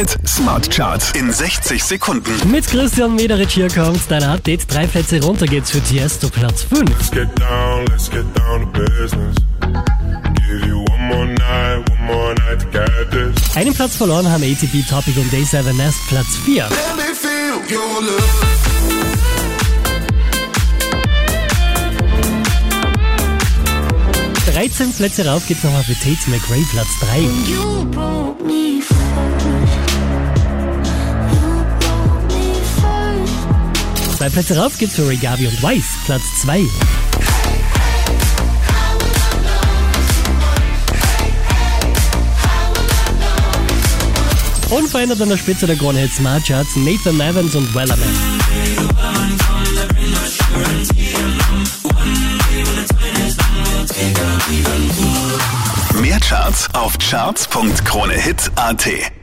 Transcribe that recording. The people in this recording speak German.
Hit Smart Charts in 60 Sekunden. Mit Christian Mederich hier kommt dein Update. Drei Plätze runter geht's für Tiesto, Platz 5. Let's get down, let's get down to business. Give you one more night, one more night to get this. Einen Platz verloren haben ATP Topic und Day7 Nest, Platz 4. Let me feel your love. 13 Plätze rauf geht's nochmal für Tate McRae, Platz 3. Zwei Plätze rauf geht's für Ray Gabi und Weiss, Platz 2. Unverändert an der Spitze der Krone Hit Smart Charts Nathan Evans und Wellerman. Mehr Charts auf charts.kronehit.at.